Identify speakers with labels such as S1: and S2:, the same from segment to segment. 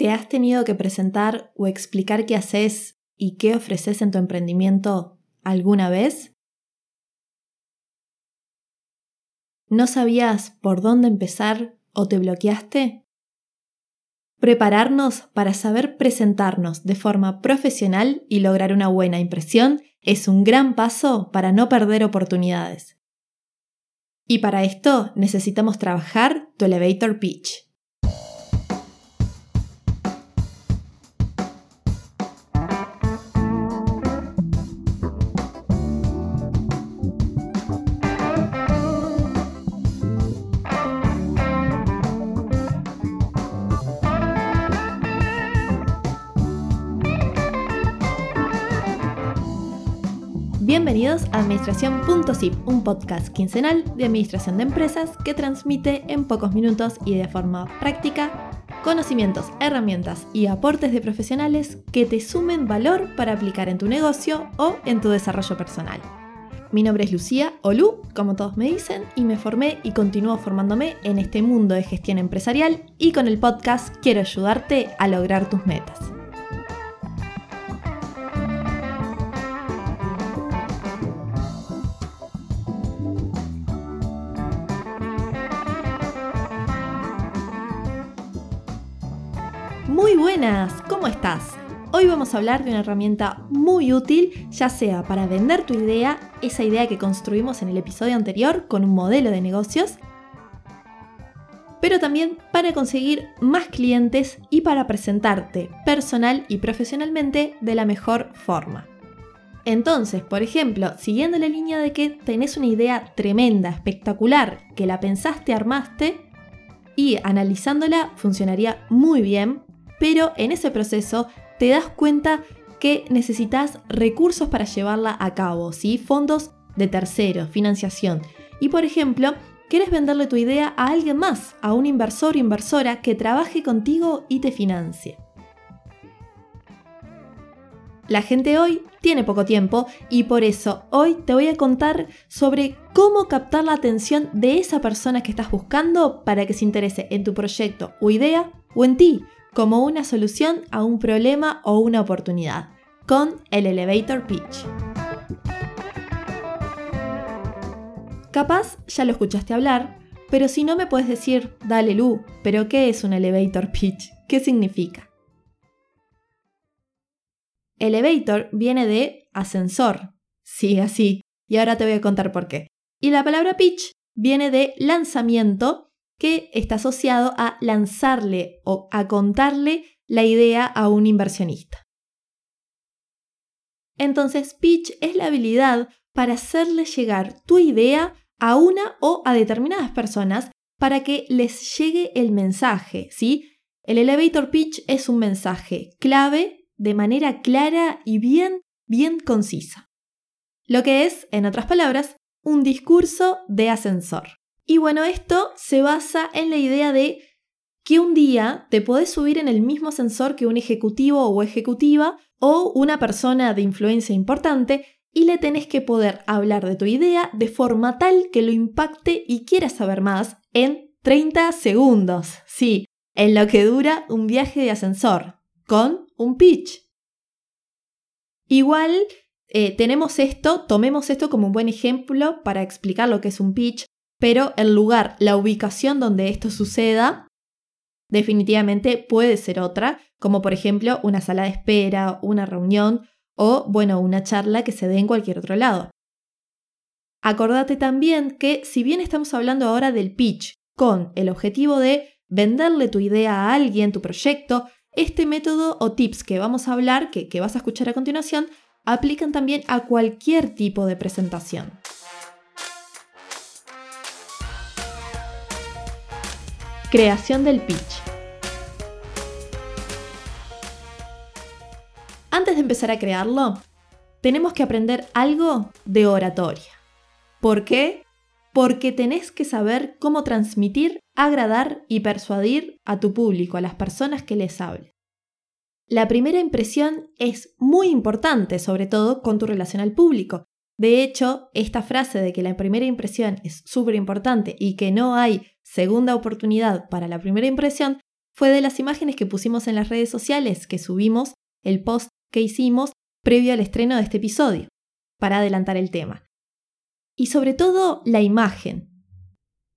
S1: ¿Te has tenido que presentar o explicar qué haces y qué ofreces en tu emprendimiento alguna vez? ¿No sabías por dónde empezar o te bloqueaste? Prepararnos para saber presentarnos de forma profesional y lograr una buena impresión es un gran paso para no perder oportunidades. Y para esto necesitamos trabajar tu elevator pitch. Bienvenidos a Administración.zip, un podcast quincenal de administración de empresas que transmite en pocos minutos y de forma práctica conocimientos, herramientas y aportes de profesionales que te sumen valor para aplicar en tu negocio o en tu desarrollo personal. Mi nombre es Lucía, o Lu, como todos me dicen, y me formé y continúo formándome en este mundo de gestión empresarial y con el podcast quiero ayudarte a lograr tus metas. ¿Cómo estás? Hoy vamos a hablar de una herramienta muy útil, ya sea para vender tu idea, esa idea que construimos en el episodio anterior con un modelo de negocios, pero también para conseguir más clientes y para presentarte personal y profesionalmente de la mejor forma. Entonces, por ejemplo, siguiendo la línea de que tenés una idea tremenda, espectacular, que la pensaste, armaste, y analizándola funcionaría muy bien pero en ese proceso te das cuenta que necesitas recursos para llevarla a cabo, ¿sí? fondos de terceros, financiación. Y por ejemplo, quieres venderle tu idea a alguien más, a un inversor o inversora que trabaje contigo y te financie. La gente hoy tiene poco tiempo y por eso hoy te voy a contar sobre cómo captar la atención de esa persona que estás buscando para que se interese en tu proyecto o idea o en ti, como una solución a un problema o una oportunidad, con el elevator pitch. Capaz ya lo escuchaste hablar, pero si no me puedes decir, dale Lu, pero ¿qué es un elevator pitch? ¿Qué significa? Elevator viene de ascensor, sí, así, y ahora te voy a contar por qué. Y la palabra pitch viene de lanzamiento que está asociado a lanzarle o a contarle la idea a un inversionista. Entonces, pitch es la habilidad para hacerle llegar tu idea a una o a determinadas personas para que les llegue el mensaje, ¿sí? El elevator pitch es un mensaje clave de manera clara y bien, bien concisa. Lo que es, en otras palabras, un discurso de ascensor. Y bueno, esto se basa en la idea de que un día te podés subir en el mismo ascensor que un ejecutivo o ejecutiva o una persona de influencia importante y le tenés que poder hablar de tu idea de forma tal que lo impacte y quieras saber más en 30 segundos. Sí, en lo que dura un viaje de ascensor, con un pitch. Igual eh, tenemos esto, tomemos esto como un buen ejemplo para explicar lo que es un pitch, pero el lugar, la ubicación donde esto suceda, definitivamente puede ser otra, como por ejemplo una sala de espera, una reunión o, bueno, una charla que se dé en cualquier otro lado. Acordate también que si bien estamos hablando ahora del pitch con el objetivo de venderle tu idea a alguien, tu proyecto, este método o tips que vamos a hablar, que, que vas a escuchar a continuación, aplican también a cualquier tipo de presentación. Creación del pitch. Antes de empezar a crearlo, tenemos que aprender algo de oratoria. ¿Por qué? Porque tenés que saber cómo transmitir, agradar y persuadir a tu público, a las personas que les hables. La primera impresión es muy importante, sobre todo con tu relación al público. De hecho, esta frase de que la primera impresión es súper importante y que no hay segunda oportunidad para la primera impresión fue de las imágenes que pusimos en las redes sociales, que subimos el post que hicimos previo al estreno de este episodio, para adelantar el tema. Y sobre todo la imagen.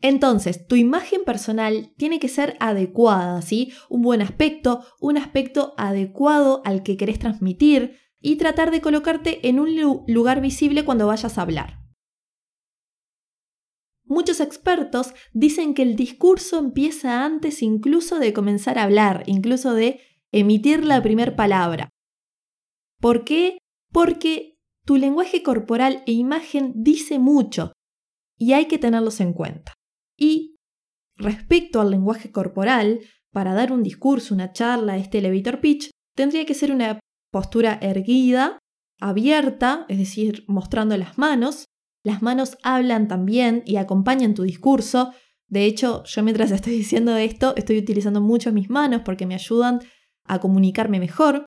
S1: Entonces, tu imagen personal tiene que ser adecuada, ¿sí? Un buen aspecto, un aspecto adecuado al que querés transmitir y tratar de colocarte en un lugar visible cuando vayas a hablar. Muchos expertos dicen que el discurso empieza antes incluso de comenzar a hablar, incluso de emitir la primera palabra. ¿Por qué? Porque tu lenguaje corporal e imagen dice mucho y hay que tenerlos en cuenta. Y respecto al lenguaje corporal, para dar un discurso, una charla, este elevator pitch, tendría que ser una postura erguida, abierta, es decir, mostrando las manos. Las manos hablan también y acompañan tu discurso. De hecho, yo mientras estoy diciendo esto, estoy utilizando mucho mis manos porque me ayudan a comunicarme mejor.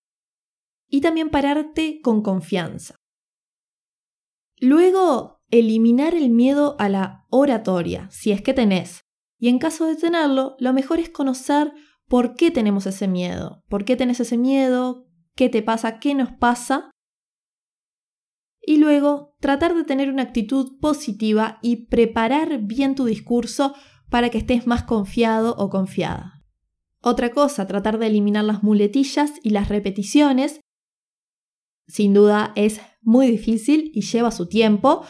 S1: Y también pararte con confianza. Luego, eliminar el miedo a la oratoria, si es que tenés. Y en caso de tenerlo, lo mejor es conocer por qué tenemos ese miedo, por qué tenés ese miedo, qué te pasa, qué nos pasa. Y luego, tratar de tener una actitud positiva y preparar bien tu discurso para que estés más confiado o confiada. Otra cosa, tratar de eliminar las muletillas y las repeticiones. Sin duda es muy difícil y lleva su tiempo,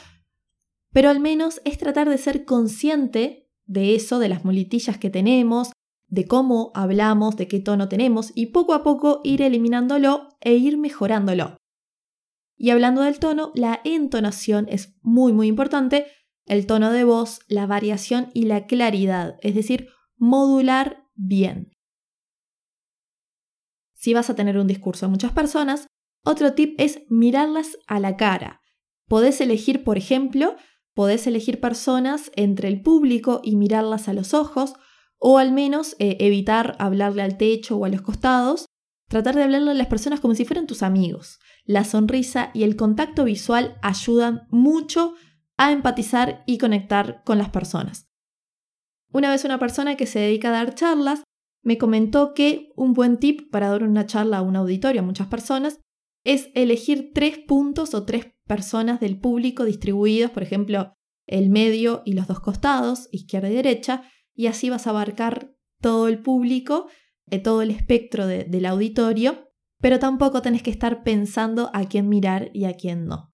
S1: pero al menos es tratar de ser consciente de eso, de las muletillas que tenemos, de cómo hablamos, de qué tono tenemos y poco a poco ir eliminándolo e ir mejorándolo. Y hablando del tono, la entonación es muy muy importante, el tono de voz, la variación y la claridad, es decir, modular bien. Si vas a tener un discurso a muchas personas, otro tip es mirarlas a la cara. Podés elegir, por ejemplo, podés elegir personas entre el público y mirarlas a los ojos, o al menos eh, evitar hablarle al techo o a los costados, tratar de hablarle a las personas como si fueran tus amigos. La sonrisa y el contacto visual ayudan mucho a empatizar y conectar con las personas. Una vez una persona que se dedica a dar charlas me comentó que un buen tip para dar una charla a un auditorio a muchas personas es elegir tres puntos o tres personas del público distribuidos, por ejemplo, el medio y los dos costados, izquierda y derecha, y así vas a abarcar todo el público, eh, todo el espectro del auditorio, pero tampoco tenés que estar pensando a quién mirar y a quién no.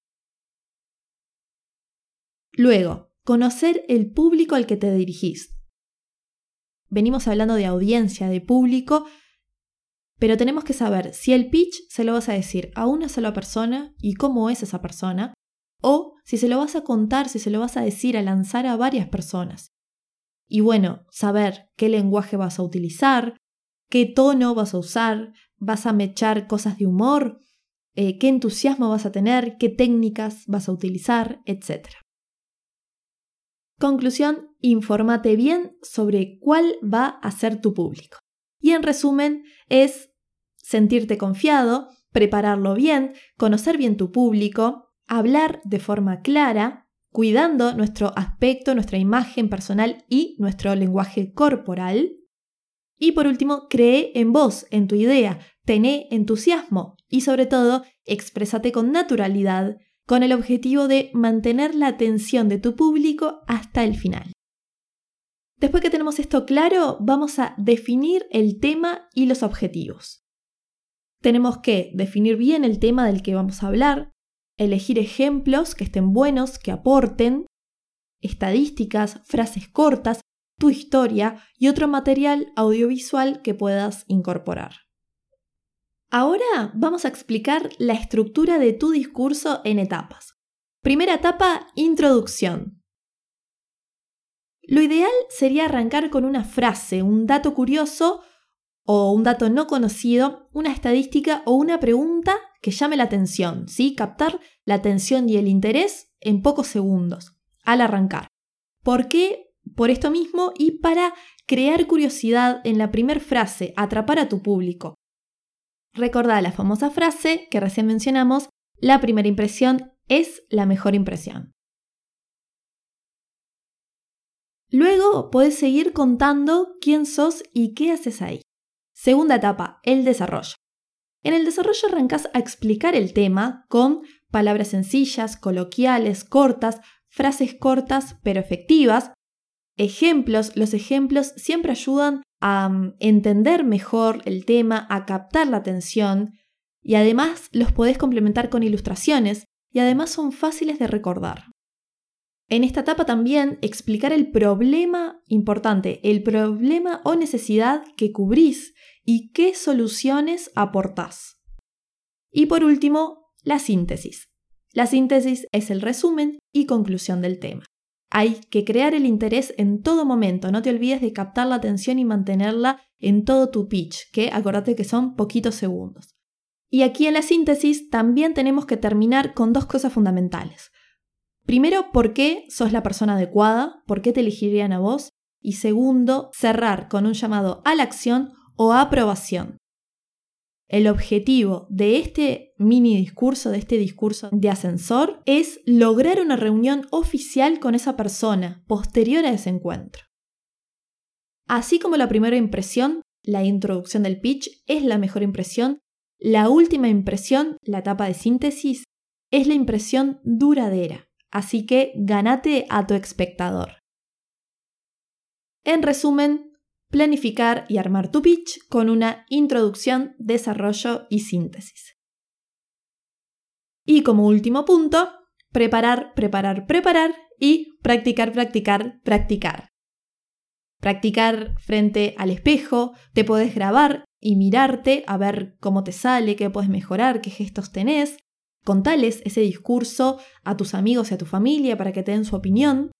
S1: Luego, conocer el público al que te dirigís. Venimos hablando de audiencia, de público, pero tenemos que saber si el pitch se lo vas a decir a una sola persona y cómo es esa persona, o si se lo vas a contar, si se lo vas a decir, a lanzar a varias personas. Y bueno, saber qué lenguaje vas a utilizar, qué tono vas a usar, vas a mechar cosas de humor, eh, qué entusiasmo vas a tener, qué técnicas vas a utilizar, etc. Conclusión, infórmate bien sobre cuál va a ser tu público. Y en resumen, es sentirte confiado, prepararlo bien, conocer bien tu público, hablar de forma clara, cuidando nuestro aspecto, nuestra imagen personal y nuestro lenguaje corporal. Y por último, cree en vos, en tu idea, tené entusiasmo y sobre todo, exprésate con naturalidad, con el objetivo de mantener la atención de tu público hasta el final. Después que tenemos esto claro, vamos a definir el tema y los objetivos. Tenemos que definir bien el tema del que vamos a hablar, elegir ejemplos que estén buenos, que aporten, estadísticas, frases cortas, tu historia y otro material audiovisual que puedas incorporar. Ahora vamos a explicar la estructura de tu discurso en etapas. Primera etapa, introducción. Lo ideal sería arrancar con una frase, un dato curioso o un dato no conocido, una estadística o una pregunta que llame la atención, ¿sí? Captar la atención y el interés en pocos segundos al arrancar. ¿Por qué? Por esto mismo y para crear curiosidad en la primera frase, atrapar a tu público. Recordá la famosa frase que recién mencionamos, la primera impresión es la mejor impresión. Luego podés seguir contando quién sos y qué haces ahí. Segunda etapa, el desarrollo. En el desarrollo arrancas a explicar el tema con palabras sencillas, coloquiales, cortas, frases cortas pero efectivas, ejemplos. Los ejemplos siempre ayudan a mm, entender mejor el tema, a captar la atención y además los podés complementar con ilustraciones y además son fáciles de recordar. En esta etapa también explicar el problema importante, el problema o necesidad que cubrís y qué soluciones aportás. Y por último, la síntesis. La síntesis es el resumen y conclusión del tema. Hay que crear el interés en todo momento, no te olvides de captar la atención y mantenerla en todo tu pitch, que acordate que son poquitos segundos. Y aquí en la síntesis también tenemos que terminar con dos cosas fundamentales. Primero, ¿por qué sos la persona adecuada? ¿Por qué te elegirían a vos? Y segundo, cerrar con un llamado a la acción o aprobación. El objetivo de este mini discurso, de este discurso de ascensor, es lograr una reunión oficial con esa persona posterior a ese encuentro. Así como la primera impresión, la introducción del pitch es la mejor impresión, la última impresión, la etapa de síntesis, es la impresión duradera. Así que ganate a tu espectador. En resumen, planificar y armar tu pitch con una introducción, desarrollo y síntesis. Y como último punto, preparar, preparar, preparar y practicar, practicar, practicar. Practicar frente al espejo, te puedes grabar y mirarte a ver cómo te sale, qué puedes mejorar, qué gestos tenés. Contales ese discurso a tus amigos y a tu familia para que te den su opinión.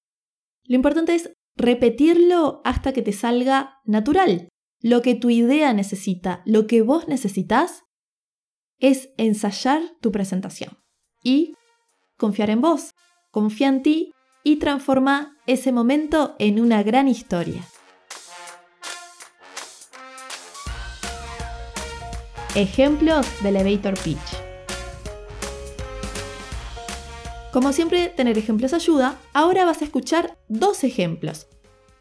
S1: Lo importante es repetirlo hasta que te salga natural. Lo que tu idea necesita, lo que vos necesitas, es ensayar tu presentación y confiar en vos. Confía en ti y transforma ese momento en una gran historia. Ejemplos de elevator pitch. Como siempre, tener ejemplos ayuda. Ahora vas a escuchar dos ejemplos.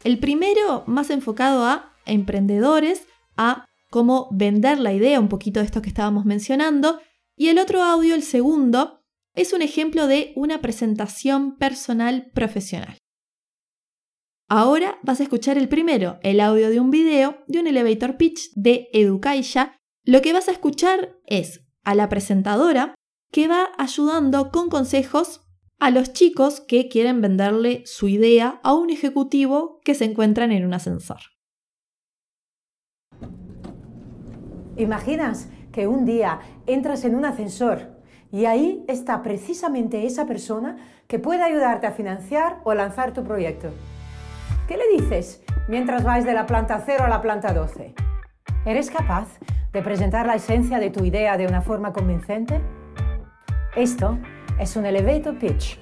S1: El primero más enfocado a emprendedores, a cómo vender la idea, un poquito de esto que estábamos mencionando. Y el otro audio, el segundo, es un ejemplo de una presentación personal profesional. Ahora vas a escuchar el primero, el audio de un video de un elevator pitch de Educaisha. Lo que vas a escuchar es a la presentadora que va ayudando con consejos a los chicos que quieren venderle su idea a un ejecutivo que se encuentran en un ascensor.
S2: Imaginas que un día entras en un ascensor y ahí está precisamente esa persona que puede ayudarte a financiar o lanzar tu proyecto. ¿Qué le dices mientras vais de la planta 0 a la planta 12? ¿Eres capaz de presentar la esencia de tu idea de una forma convincente? Esto es un elevator pitch.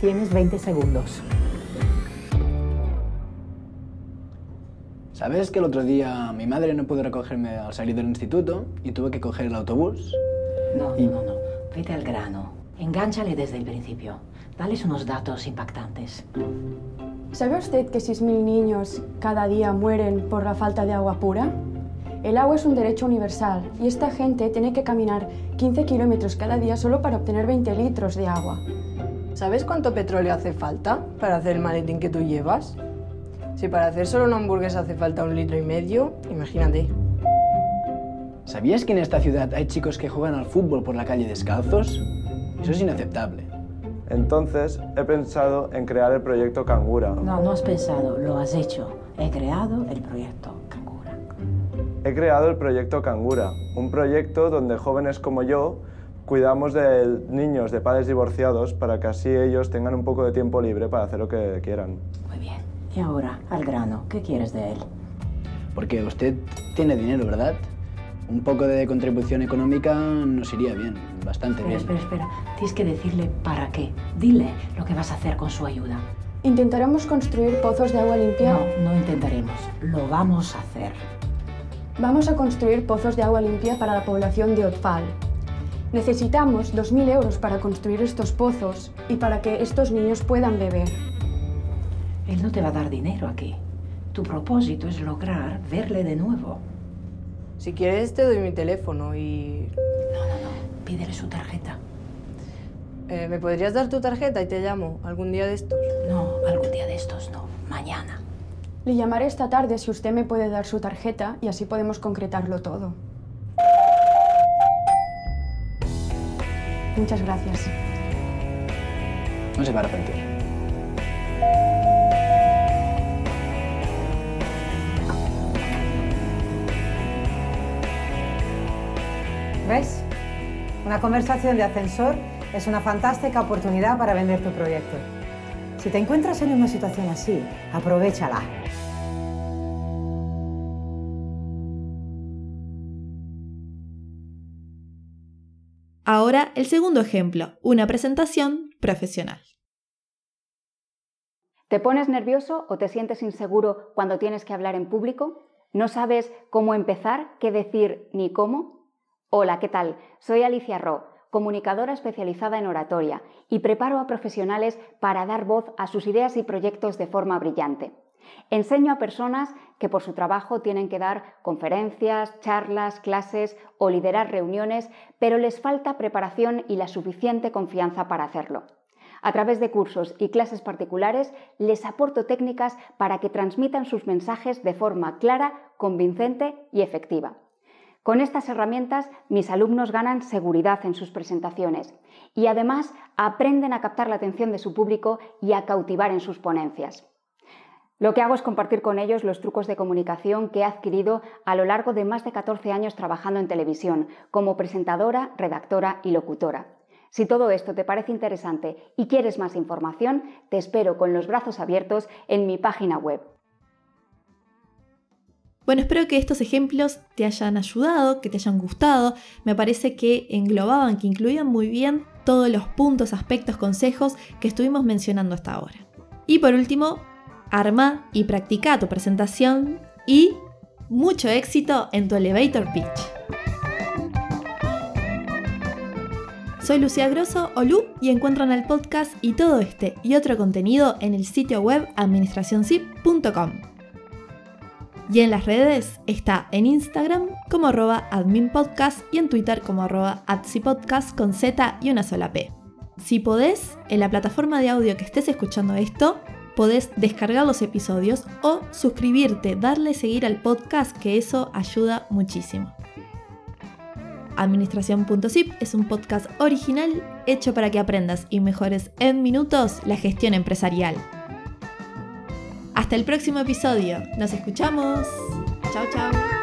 S2: Tienes 20 segundos.
S3: ¿Sabes que el otro día mi madre no pudo recogerme al salir del instituto y tuve que coger el autobús?
S4: No, no, no. Vete al grano. Engánchale desde el principio. Dales unos datos impactantes.
S5: ¿Sabe usted que 6.000 niños cada día mueren por la falta de agua pura? El agua es un derecho universal y esta gente tiene que caminar 15 kilómetros cada día solo para obtener 20 litros de agua.
S6: ¿Sabes cuánto petróleo hace falta para hacer el maletín que tú llevas? Si para hacer solo una hamburguesa hace falta un litro y medio, imagínate.
S3: ¿Sabías que en esta ciudad hay chicos que juegan al fútbol por la calle descalzos? Eso es inaceptable.
S7: Entonces he pensado en crear el proyecto Cangura.
S4: No, no has pensado, lo has hecho. He creado el proyecto
S7: He creado el proyecto Cangura, un proyecto donde jóvenes como yo cuidamos de niños de padres divorciados para que así ellos tengan un poco de tiempo libre para hacer lo que quieran.
S4: Muy bien. Y ahora, al grano, ¿qué quieres de él?
S3: Porque usted tiene dinero, ¿verdad? Un poco de contribución económica nos iría bien, bastante bien.
S4: Espera, espera. Tienes que decirle para qué. Dile lo que vas a hacer con su ayuda.
S5: ¿Intentaremos construir pozos de agua limpia?
S4: No, no intentaremos. Lo vamos a hacer.
S5: Vamos a construir pozos de agua limpia para la población de Otfal. Necesitamos 2.000 euros para construir estos pozos y para que estos niños puedan beber.
S4: Él no te va a dar dinero aquí. Tu propósito es lograr verle de nuevo.
S6: Si quieres te doy mi teléfono y...
S4: No, no, no. Pídele su tarjeta.
S6: Eh, ¿Me podrías dar tu tarjeta y te llamo algún día de estos?
S4: No, algún día de estos no. Mañana.
S5: Le llamaré esta tarde si usted me puede dar su tarjeta y así podemos concretarlo todo. Muchas gracias.
S3: No se va a arrepentir.
S2: ¿Ves? Una conversación de ascensor es una fantástica oportunidad para vender tu proyecto. Si te encuentras en una situación así, aprovechala.
S1: Ahora el segundo ejemplo, una presentación profesional.
S8: ¿Te pones nervioso o te sientes inseguro cuando tienes que hablar en público? ¿No sabes cómo empezar, qué decir ni cómo? Hola, ¿qué tal? Soy Alicia Ro, comunicadora especializada en oratoria y preparo a profesionales para dar voz a sus ideas y proyectos de forma brillante. Enseño a personas que por su trabajo tienen que dar conferencias, charlas, clases o liderar reuniones, pero les falta preparación y la suficiente confianza para hacerlo. A través de cursos y clases particulares les aporto técnicas para que transmitan sus mensajes de forma clara, convincente y efectiva. Con estas herramientas mis alumnos ganan seguridad en sus presentaciones y además aprenden a captar la atención de su público y a cautivar en sus ponencias. Lo que hago es compartir con ellos los trucos de comunicación que he adquirido a lo largo de más de 14 años trabajando en televisión, como presentadora, redactora y locutora. Si todo esto te parece interesante y quieres más información, te espero con los brazos abiertos en mi página web.
S1: Bueno, espero que estos ejemplos te hayan ayudado, que te hayan gustado. Me parece que englobaban, que incluían muy bien todos los puntos, aspectos, consejos que estuvimos mencionando hasta ahora. Y por último, arma y practica tu presentación y mucho éxito en tu elevator pitch. Soy Lucía Grosso o Lu y encuentran el podcast y todo este y otro contenido en el sitio web administracionzip.com. Y en las redes está en Instagram como arroba adminpodcast y en Twitter como arroba adsipodcast con Z y una sola P. Si podés, en la plataforma de audio que estés escuchando esto, podés descargar los episodios o suscribirte, darle seguir al podcast, que eso ayuda muchísimo. Administración.zip es un podcast original hecho para que aprendas y mejores en minutos la gestión empresarial. Hasta el próximo episodio. Nos escuchamos. Chao, chao.